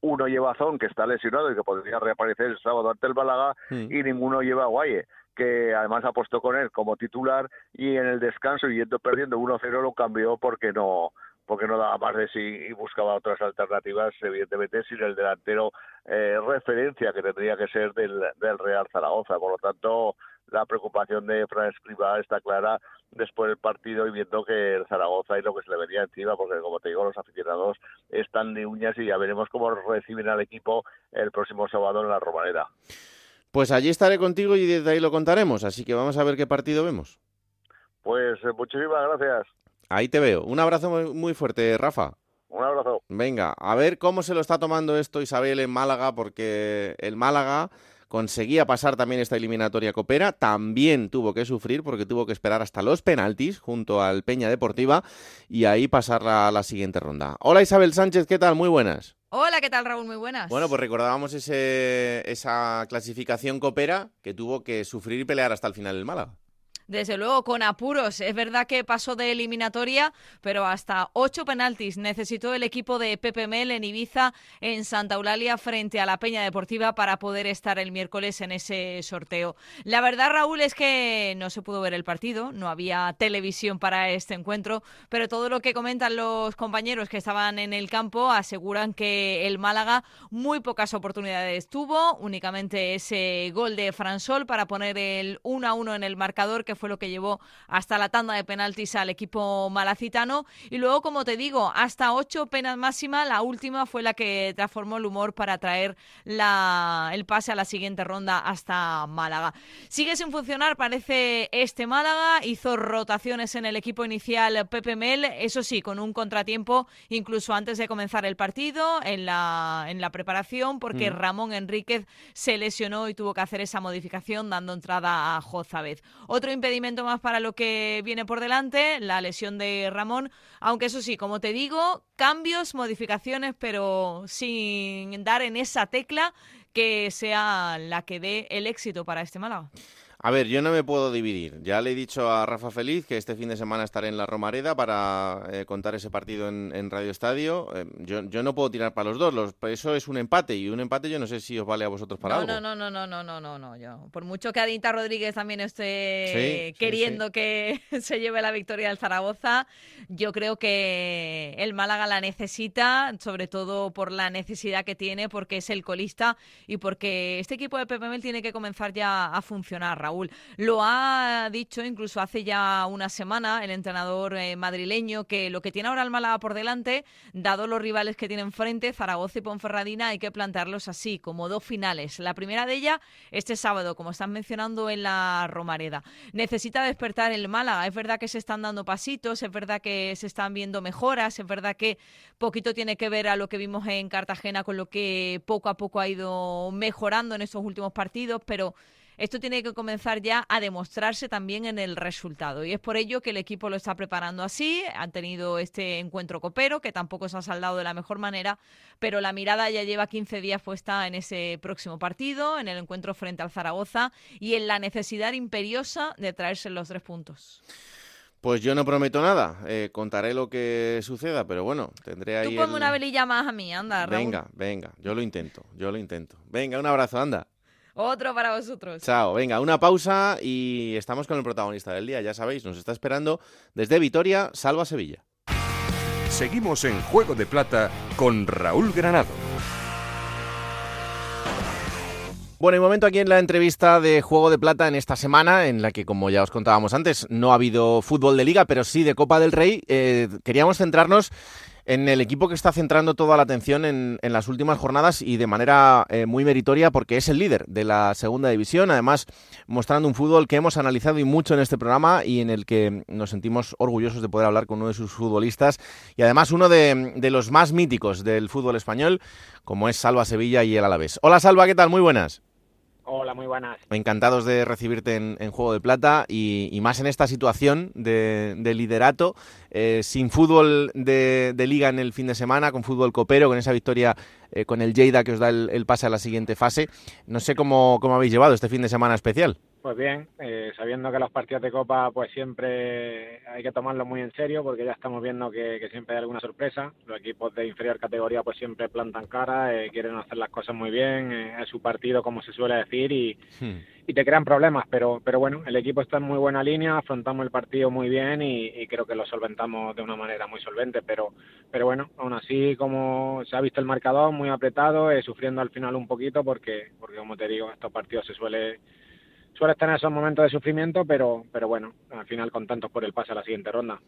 uno lleva Zon, que está lesionado y que podría reaparecer el sábado ante el Balaga, mm. y ninguno lleva a Guaye, que además apostó con él como titular y en el descanso, yendo perdiendo 1-0, lo cambió porque no porque no daba más de sí y buscaba otras alternativas, evidentemente sin el delantero eh, referencia que tendría que ser del, del Real Zaragoza. Por lo tanto, la preocupación de Fran Escribá está clara después del partido y viendo que el Zaragoza y lo que se le venía encima, porque como te digo, los aficionados están de uñas y ya veremos cómo reciben al equipo el próximo sábado en la Romanera. Pues allí estaré contigo y desde ahí lo contaremos, así que vamos a ver qué partido vemos. Pues eh, muchísimas gracias. Ahí te veo. Un abrazo muy fuerte, Rafa. Un abrazo. Venga, a ver cómo se lo está tomando esto Isabel en Málaga, porque el Málaga conseguía pasar también esta eliminatoria copera, también tuvo que sufrir porque tuvo que esperar hasta los penaltis junto al Peña Deportiva y ahí pasar a la siguiente ronda. Hola Isabel Sánchez, ¿qué tal? Muy buenas. Hola, ¿qué tal Raúl? Muy buenas. Bueno, pues recordábamos ese, esa clasificación copera que tuvo que sufrir y pelear hasta el final del Málaga. Desde luego, con apuros. Es verdad que pasó de eliminatoria, pero hasta ocho penaltis necesitó el equipo de Pepe Mel en Ibiza, en Santa Eulalia, frente a la Peña Deportiva, para poder estar el miércoles en ese sorteo. La verdad, Raúl, es que no se pudo ver el partido, no había televisión para este encuentro, pero todo lo que comentan los compañeros que estaban en el campo aseguran que el Málaga muy pocas oportunidades tuvo, únicamente ese gol de Fransol para poner el 1 a 1 en el marcador que fue lo que llevó hasta la tanda de penaltis al equipo malacitano. Y luego, como te digo, hasta ocho penas máxima, la última fue la que transformó el humor para traer la, el pase a la siguiente ronda hasta Málaga. Sigue sin funcionar, parece este Málaga. Hizo rotaciones en el equipo inicial Pepe Mel, eso sí, con un contratiempo incluso antes de comenzar el partido, en la, en la preparación, porque mm. Ramón Enríquez se lesionó y tuvo que hacer esa modificación dando entrada a Jozabez. Otro impedimento más para lo que viene por delante, la lesión de Ramón, aunque eso sí, como te digo, cambios, modificaciones, pero sin dar en esa tecla que sea la que dé el éxito para este Málaga. A ver, yo no me puedo dividir. Ya le he dicho a Rafa Feliz que este fin de semana estaré en la Romareda para eh, contar ese partido en, Radio Estadio. Eh, yo, yo, no puedo tirar para los dos. Los, eso es un empate y un empate yo no sé si os vale a vosotros para no, algo. No, no, no, no, no, no, no, no. Yo, por mucho que Adinta Rodríguez también esté queriendo que se lleve la victoria del Zaragoza, yo creo que el Málaga la necesita, sobre todo por la necesidad que tiene, porque es el colista y porque este equipo de PPML tiene que comenzar ya a funcionar. Raúl. Lo ha dicho incluso hace ya una semana el entrenador eh, madrileño que lo que tiene ahora el Málaga por delante, dado los rivales que tienen frente, Zaragoza y Ponferradina, hay que plantearlos así, como dos finales. La primera de ellas este sábado, como están mencionando en la Romareda. Necesita despertar el Málaga. Es verdad que se están dando pasitos, es verdad que se están viendo mejoras, es verdad que poquito tiene que ver a lo que vimos en Cartagena con lo que poco a poco ha ido mejorando en estos últimos partidos, pero esto tiene que comenzar ya a demostrarse también en el resultado. Y es por ello que el equipo lo está preparando así. Han tenido este encuentro copero, que tampoco se ha saldado de la mejor manera, pero la mirada ya lleva 15 días puesta en ese próximo partido, en el encuentro frente al Zaragoza y en la necesidad imperiosa de traerse los tres puntos. Pues yo no prometo nada, eh, contaré lo que suceda, pero bueno, tendré ahí. Tú ponme una velilla más a mí, anda. Venga, venga, yo lo intento, yo lo intento. Venga, un abrazo, anda. Otro para vosotros. Chao, venga, una pausa y estamos con el protagonista del día, ya sabéis, nos está esperando desde Vitoria, Salva Sevilla. Seguimos en Juego de Plata con Raúl Granado. Bueno, y momento aquí en la entrevista de Juego de Plata en esta semana, en la que, como ya os contábamos antes, no ha habido fútbol de liga, pero sí de Copa del Rey. Eh, queríamos centrarnos en el equipo que está centrando toda la atención en, las últimas jornadas y de manera eh, muy meritoria porque es el líder de la segunda división, además mostrando un fútbol que hemos analizado y mucho en este programa y en el que nos sentimos orgullosos de poder hablar con uno de sus futbolistas y además uno de, de los más míticos del fútbol español, como es Salva Sevilla y el Alavés. Hola Salva, ¿qué tal? Muy buenas. Hola, muy buenas. Encantados de recibirte en, Juego de Plata y, más en esta situación de, liderato, eh, sin fútbol de, liga en el fin de semana, con fútbol copero, con esa victoria eh, con el Lleida que os da el, pase a la siguiente fase. No sé cómo, cómo habéis llevado este fin de semana especial. Pues bien, eh, sabiendo que los partidos de Copa pues siempre hay que tomarlo muy en serio porque ya estamos viendo que, siempre hay alguna sorpresa. Los equipos de inferior categoría pues siempre plantan cara, eh, quieren hacer las cosas muy bien, eh, es su partido como se suele decir y, hmm. y, te crean problemas, pero, pero bueno, el equipo está en muy buena línea, afrontamos el partido muy bien y, creo que lo solventamos de una manera muy solvente, pero, pero bueno, aún así como se ha visto el marcador muy apretado, sufriendo al final un poquito porque, porque como te digo, estos partidos se suele suele tener esos momentos de sufrimiento, pero, pero bueno, al final contentos por el pase a la siguiente ronda.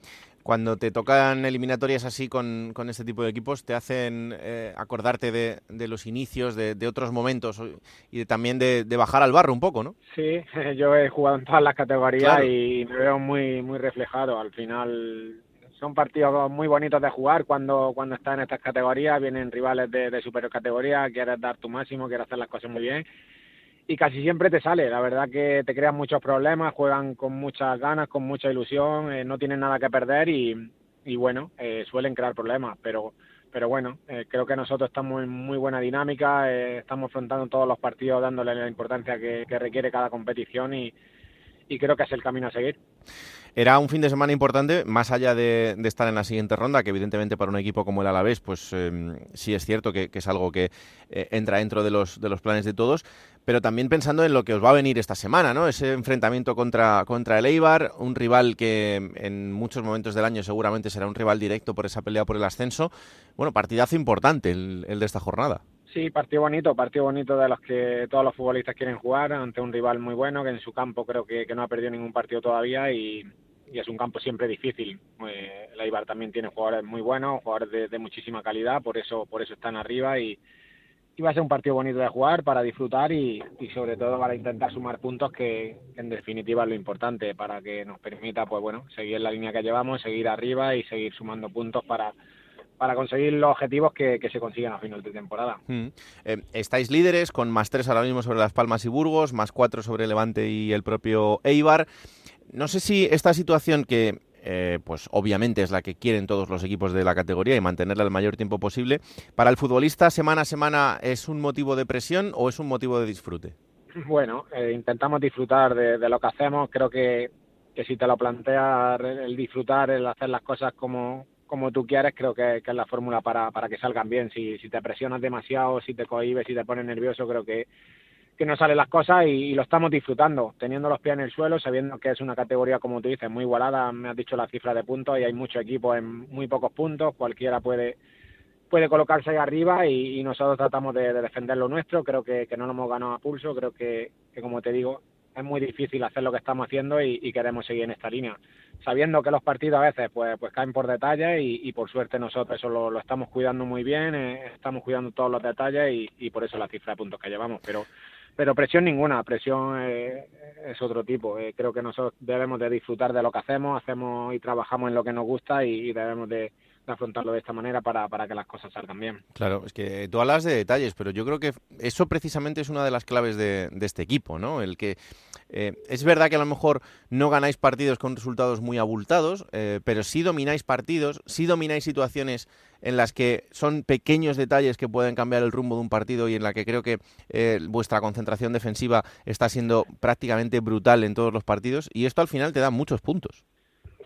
Cuando te tocan eliminatorias así con, con este tipo de equipos, ¿te hacen eh, acordarte de, de, los inicios, de, de, otros momentos y también de, bajar al barro un poco, no? Sí, yo he jugado en todas las categorías y me veo muy, muy reflejado. Al final son partidos muy bonitos de jugar cuando, cuando estás en estas categorías, vienen rivales de, de superior categoría, quieres dar tu máximo, quieres hacer las cosas muy bien y casi siempre te sale. La verdad que te crean muchos problemas, juegan con muchas ganas, con mucha ilusión, eh, no tienen nada que perder y, y bueno, eh, suelen crear problemas, pero pero bueno, eh, creo que nosotros estamos en muy buena dinámica, eh, estamos afrontando todos los partidos dándole la importancia que, que requiere cada competición y, y creo que es el camino a seguir. Era un fin de semana importante, más allá de, estar en la siguiente ronda, que evidentemente para un equipo como el Alavés, pues em, sí es cierto que, es algo que eh, entra dentro de los, de los planes de todos, pero también pensando en lo que os va a venir esta semana, ¿no? Ese enfrentamiento contra, contra el Eibar, un rival que en muchos momentos del año seguramente será un rival directo por esa pelea por el ascenso. Bueno, partidazo importante el, el de esta jornada. Sí, partido bonito, partido bonito de los que todos los futbolistas quieren jugar ante un rival muy bueno que en su campo creo que, no ha perdido ningún partido todavía y, es un campo siempre difícil. Eh, la Ibar también tiene jugadores muy buenos, jugadores de, muchísima calidad, por eso por eso están arriba y, va a ser un partido bonito de jugar para disfrutar y, sobre todo para intentar sumar puntos que, que, en definitiva es lo importante para que nos permita pues bueno seguir la línea que llevamos, seguir arriba y seguir sumando puntos para para conseguir los objetivos que, se consiguen a final de temporada. Mm. Eh, estáis líderes con más tres ahora mismo sobre Las Palmas y Burgos, más cuatro sobre Levante y el propio Eibar. No sé si esta situación que eh, pues obviamente es la que quieren todos los equipos de la categoría y mantenerla el mayor tiempo posible. Para el futbolista, semana a semana, ¿es un motivo de presión o es un motivo de disfrute? Bueno, eh, intentamos disfrutar de, lo que hacemos. Creo que, que si te lo planteas, el disfrutar, el hacer las cosas como, como tú quieres, creo que, es la fórmula para, para, que salgan bien. Si, si te presionas demasiado, si te cohibes, si te pones nervioso, creo que, que no salen las cosas y, lo estamos disfrutando, teniendo los pies en el suelo, sabiendo que es una categoría, como tú dices, muy igualada. Me has dicho la cifra de puntos y hay muchos equipos en muy pocos puntos. Cualquiera puede puede colocarse ahí arriba y, nosotros tratamos de, defender lo nuestro. Creo que, no lo hemos ganado a pulso. Creo que, como te digo, es muy difícil hacer lo que estamos haciendo y, queremos seguir en esta línea. Sabiendo que los partidos a veces pues, pues caen por detalles y, por suerte nosotros eso lo, estamos cuidando muy bien, eh, estamos cuidando todos los detalles y, por eso la cifra de puntos que llevamos. Pero, pero presión ninguna, presión eh, es otro tipo. Eh, creo que nosotros debemos de disfrutar de lo que hacemos, hacemos y trabajamos en lo que nos gusta y debemos de, afrontarlo de esta manera para, para que las cosas salgan bien. Claro, es que tú hablas de detalles, pero yo creo que eso precisamente es una de las claves de, este equipo, ¿no? El que eh, es verdad que a lo mejor no ganáis partidos con resultados muy abultados, eh, pero sí domináis partidos, sí domináis situaciones en las que son pequeños detalles que pueden cambiar el rumbo de un partido y en la que creo que eh, vuestra concentración defensiva está siendo prácticamente brutal en todos los partidos y esto al final te da muchos puntos.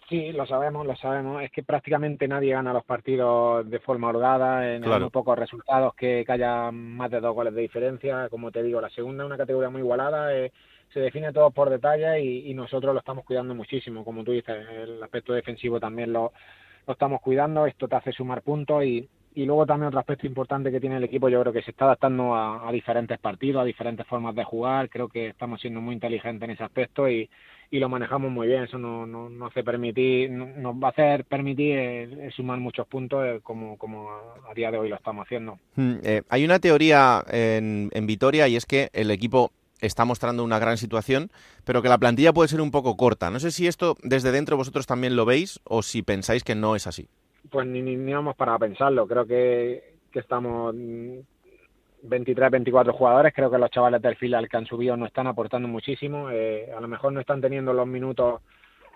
Sí, lo sabemos, lo sabemos. Es que prácticamente nadie gana los partidos de forma holgada, en muy pocos resultados que, haya más de dos goles de diferencia. Como te digo, la segunda es una categoría muy igualada, eh, se define todo por detalle y, nosotros lo estamos cuidando muchísimo. Como tú dices, el aspecto defensivo también lo, lo estamos cuidando, esto te hace sumar puntos y, y luego también otro aspecto importante que tiene el equipo, yo creo que se está adaptando a, diferentes partidos, a diferentes formas de jugar. Creo que estamos siendo muy inteligentes en ese aspecto y lo manejamos muy bien. Eso no, no, no hace permitir, nos va a hacer permitir eh, sumar muchos puntos eh, como, como a, día de hoy lo estamos haciendo. Hmm, eh, hay una teoría en, en Vitoria y es que el equipo está mostrando una gran situación, pero que la plantilla puede ser un poco corta. No sé si esto desde dentro vosotros también lo veis o si pensáis que no es así. Pues ni, ni, ni vamos para pensarlo. Creo que, que estamos 23, 24 jugadores. Creo que los chavales del filial que han subido no están aportando muchísimo. Eh, a lo mejor no están teniendo los minutos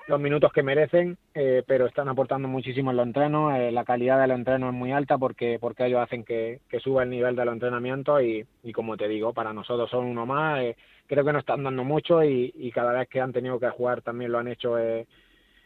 los minutos que merecen, eh, pero están aportando muchísimo en los entrenos. Eh, la calidad de los entrenos es muy alta porque porque ellos hacen que, que suba el nivel de los entrenamientos y, y como te digo, para nosotros son uno más. creo que nos están dando mucho y, y, cada vez que han tenido que jugar también lo han hecho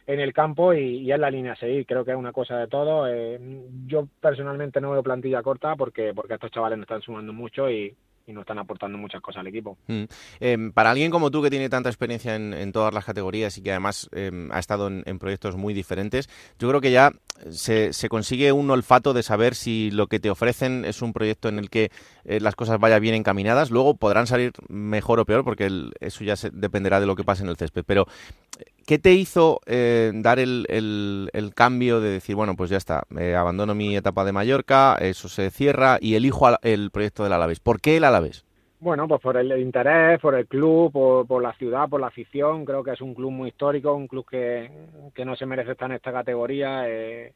en el campo y, es la línea a seguir. Creo que es una cosa de todo. Eh, yo personalmente no veo plantilla corta porque, porque estos chavales no están sumando mucho y, y no están aportando muchas cosas al equipo. Mm. Em, para alguien como tú que tiene tanta experiencia en, todas las categorías y que además em, ha estado en, proyectos muy diferentes, yo creo que ya se, consigue un olfato de saber si lo que te ofrecen es un proyecto en el que eh, las cosas vayan bien encaminadas. Luego podrán salir mejor o peor porque eso ya se, dependerá de lo que pase en el césped. Pero ¿Qué te hizo eh, dar el, el, cambio de decir, bueno, pues ya está, eh, abandono mi etapa de Mallorca, eso se cierra y elijo el proyecto del Alavés? ¿Por qué el Alavés? Bueno, pues por el interés, por el club, por, la ciudad, por la afición. Creo que es un club muy histórico, un club que, que no se merece estar en esta categoría. Eh,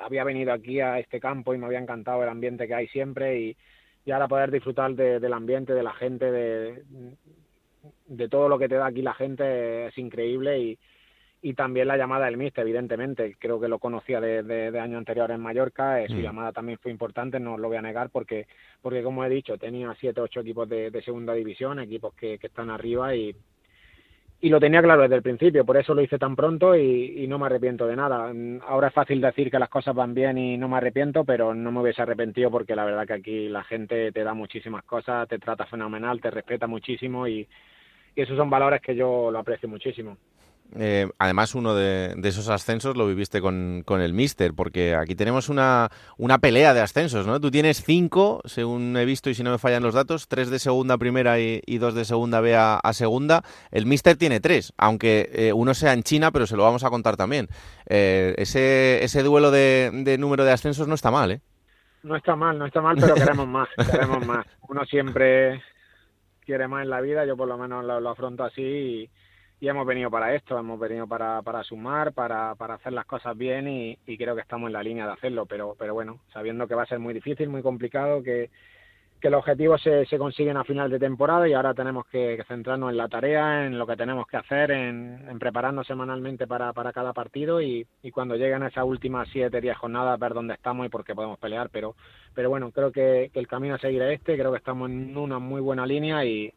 había venido aquí a este campo y me había encantado el ambiente que hay siempre y, y ahora poder disfrutar del ambiente, de la gente, de, de todo lo que te da aquí la gente es increíble y, y también la llamada del míster, evidentemente. Creo que lo conocía de, de, años anteriores en Mallorca, eh, su mm. llamada también fue importante, no lo voy a negar, porque, porque como he dicho, tenía siete ocho equipos de, segunda división, equipos que, que están arriba y, y lo tenía claro desde el principio, por eso lo hice tan pronto y, no me arrepiento de nada. Ahora es fácil decir que las cosas van bien y no me arrepiento, pero no me hubiese arrepentido porque la verdad que aquí la gente te da muchísimas cosas, te trata fenomenal, te respeta muchísimo y, y esos son valores que yo lo aprecio muchísimo. Eh, además, uno de, esos ascensos lo viviste con, el Mister, porque aquí tenemos una, una, pelea de ascensos, ¿no? Tú tienes cinco, según he visto y si no me fallan los datos, tres de segunda a primera y, dos de segunda B a, segunda. El Mister tiene tres, aunque eh, uno sea en China, pero se lo vamos a contar también. Eh, ese, ese duelo de, número de ascensos no está mal, ¿eh? No está mal, no está mal, pero queremos más, queremos más. Uno siempre quiere más en la vida, yo por lo menos lo, lo afronto así y y hemos venido para esto, hemos venido para, para sumar, para, para hacer las cosas bien y, creo que estamos en la línea de hacerlo, pero, pero bueno, sabiendo que va a ser muy difícil, muy complicado, que, que los objetivos se, se consiguen a final de temporada y ahora tenemos que, centrarnos en la tarea, en lo que tenemos que hacer, en, en prepararnos semanalmente para, para cada partido y, y cuando lleguen esas últimas siete, diez jornadas ver dónde estamos y por qué podemos pelear, pero, pero bueno, creo que, que el camino a seguir es este, creo que estamos en una muy buena línea y,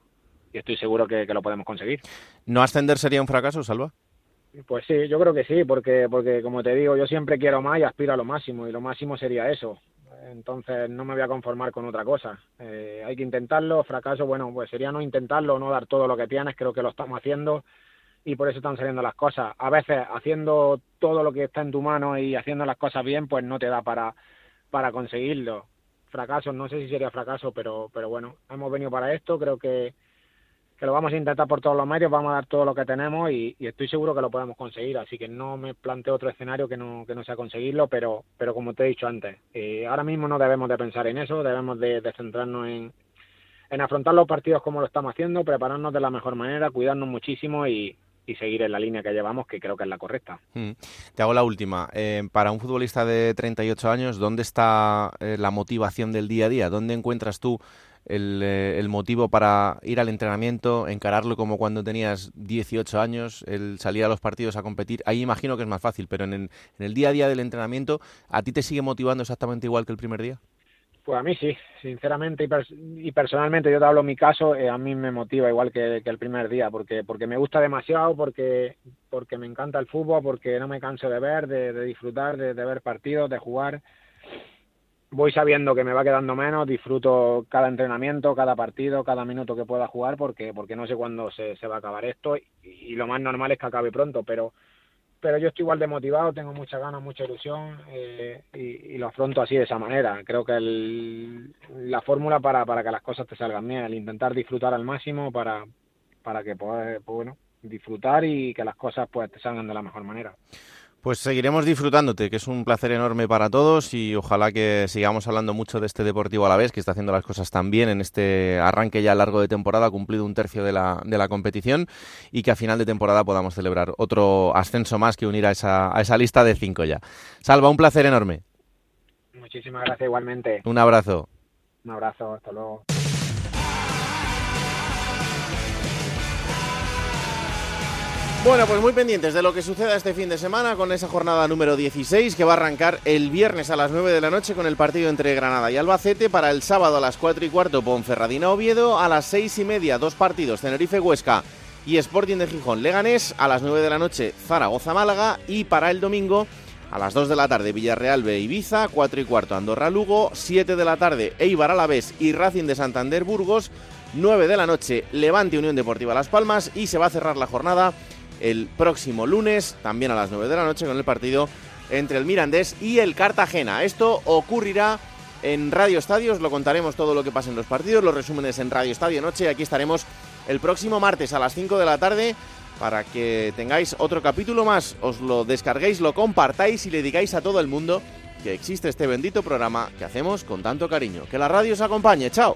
y estoy seguro que, lo podemos conseguir. ¿No ascender sería un fracaso, Salva? Pues sí, yo creo que sí, porque, porque como te digo, yo siempre quiero más y aspiro a lo máximo, y lo máximo sería eso. Entonces no me voy a conformar con otra cosa. Eh, hay que intentarlo, fracaso, bueno, pues sería no intentarlo, no dar todo lo que tienes, creo que lo estamos haciendo y por eso están saliendo las cosas. A veces haciendo todo lo que está en tu mano y haciendo las cosas bien, pues no te da para, para conseguirlo. Fracaso, no sé si sería fracaso, pero, pero bueno, hemos venido para esto, creo que, que lo vamos a intentar por todos los medios, vamos a dar todo lo que tenemos y, estoy seguro que lo podemos conseguir, así que no me planteo otro escenario que no, sea conseguirlo, pero, pero como te he dicho antes, eh, ahora mismo no debemos de pensar en eso, debemos de, centrarnos en, en afrontar los partidos como lo estamos haciendo, prepararnos de la mejor manera, cuidarnos muchísimo y, seguir en la línea que llevamos, que creo que es la correcta. Mm. Te hago la última. Eh, para un futbolista de 38 años, ¿dónde está eh, la motivación del día a día? ¿Dónde encuentras tú eh, el, motivo para ir al entrenamiento, encararlo como cuando tenías 18 años, el salir a los partidos a competir, ahí imagino que es más fácil, pero en el, día a día del entrenamiento, ¿a ti te sigue motivando exactamente igual que el primer día? Pues a mí sí, sinceramente y, personalmente, yo te hablo en mi caso, eh, a mí me motiva igual que, el primer día, porque porque me gusta demasiado, porque porque me encanta el fútbol, porque no me canso de ver, de, disfrutar, de, de, ver partidos, de jugar voy sabiendo que me va quedando menos, disfruto cada entrenamiento, cada partido, cada minuto que pueda jugar, porque, porque no sé cuándo se, se va a acabar esto y, lo más normal es que acabe pronto, pero, pero yo estoy igual de motivado, tengo muchas ganas, mucha ilusión eh, y, lo afronto así de esa manera. Creo que el, la fórmula para, para que las cosas te salgan bien, el intentar disfrutar al máximo para, para que puedas, pues, bueno, disfrutar y que las cosas pues te salgan de la mejor manera. Pues seguiremos disfrutándote, que es un placer enorme para todos y ojalá que sigamos hablando mucho de este Deportivo a la vez, que está haciendo las cosas tan bien en este arranque ya largo de temporada, ha cumplido un tercio de la, de la competición y que a final de temporada podamos celebrar otro ascenso más que unir a esa, a esa lista de cinco ya. Salva, un placer enorme. Muchísimas gracias igualmente. Un abrazo. Un abrazo, hasta luego. Bueno, pues muy pendientes de lo que suceda este fin de semana con esa jornada número 16 que va a arrancar el viernes a las 9 de la noche con el partido entre Granada y Albacete. Para el sábado a las 4 y cuarto Ponferradina Oviedo. A las 6 y media dos partidos Tenerife Huesca y Sporting de Gijón Leganés. A las 9 de la noche Zaragoza Málaga. Y para el domingo a las 2 de la tarde Villarreal B Ibiza. 4 y cuarto Andorra Lugo. 7 de la tarde Eibar Alavés y Racing de Santander Burgos. 9 de la noche Levante Unión Deportiva Las Palmas. Y se va a cerrar la jornada el próximo lunes, también a las 9 de la noche, con el partido entre el Mirandés y el Cartagena. Esto ocurrirá en Radio Estadio, os lo contaremos todo lo que pasa en los partidos, los resúmenes en Radio Estadio Noche aquí estaremos el próximo martes a las 5 de la tarde para que tengáis otro capítulo más, os lo descarguéis, lo compartáis y le digáis a todo el mundo que existe este bendito programa que hacemos con tanto cariño. Que la radio os acompañe, chao.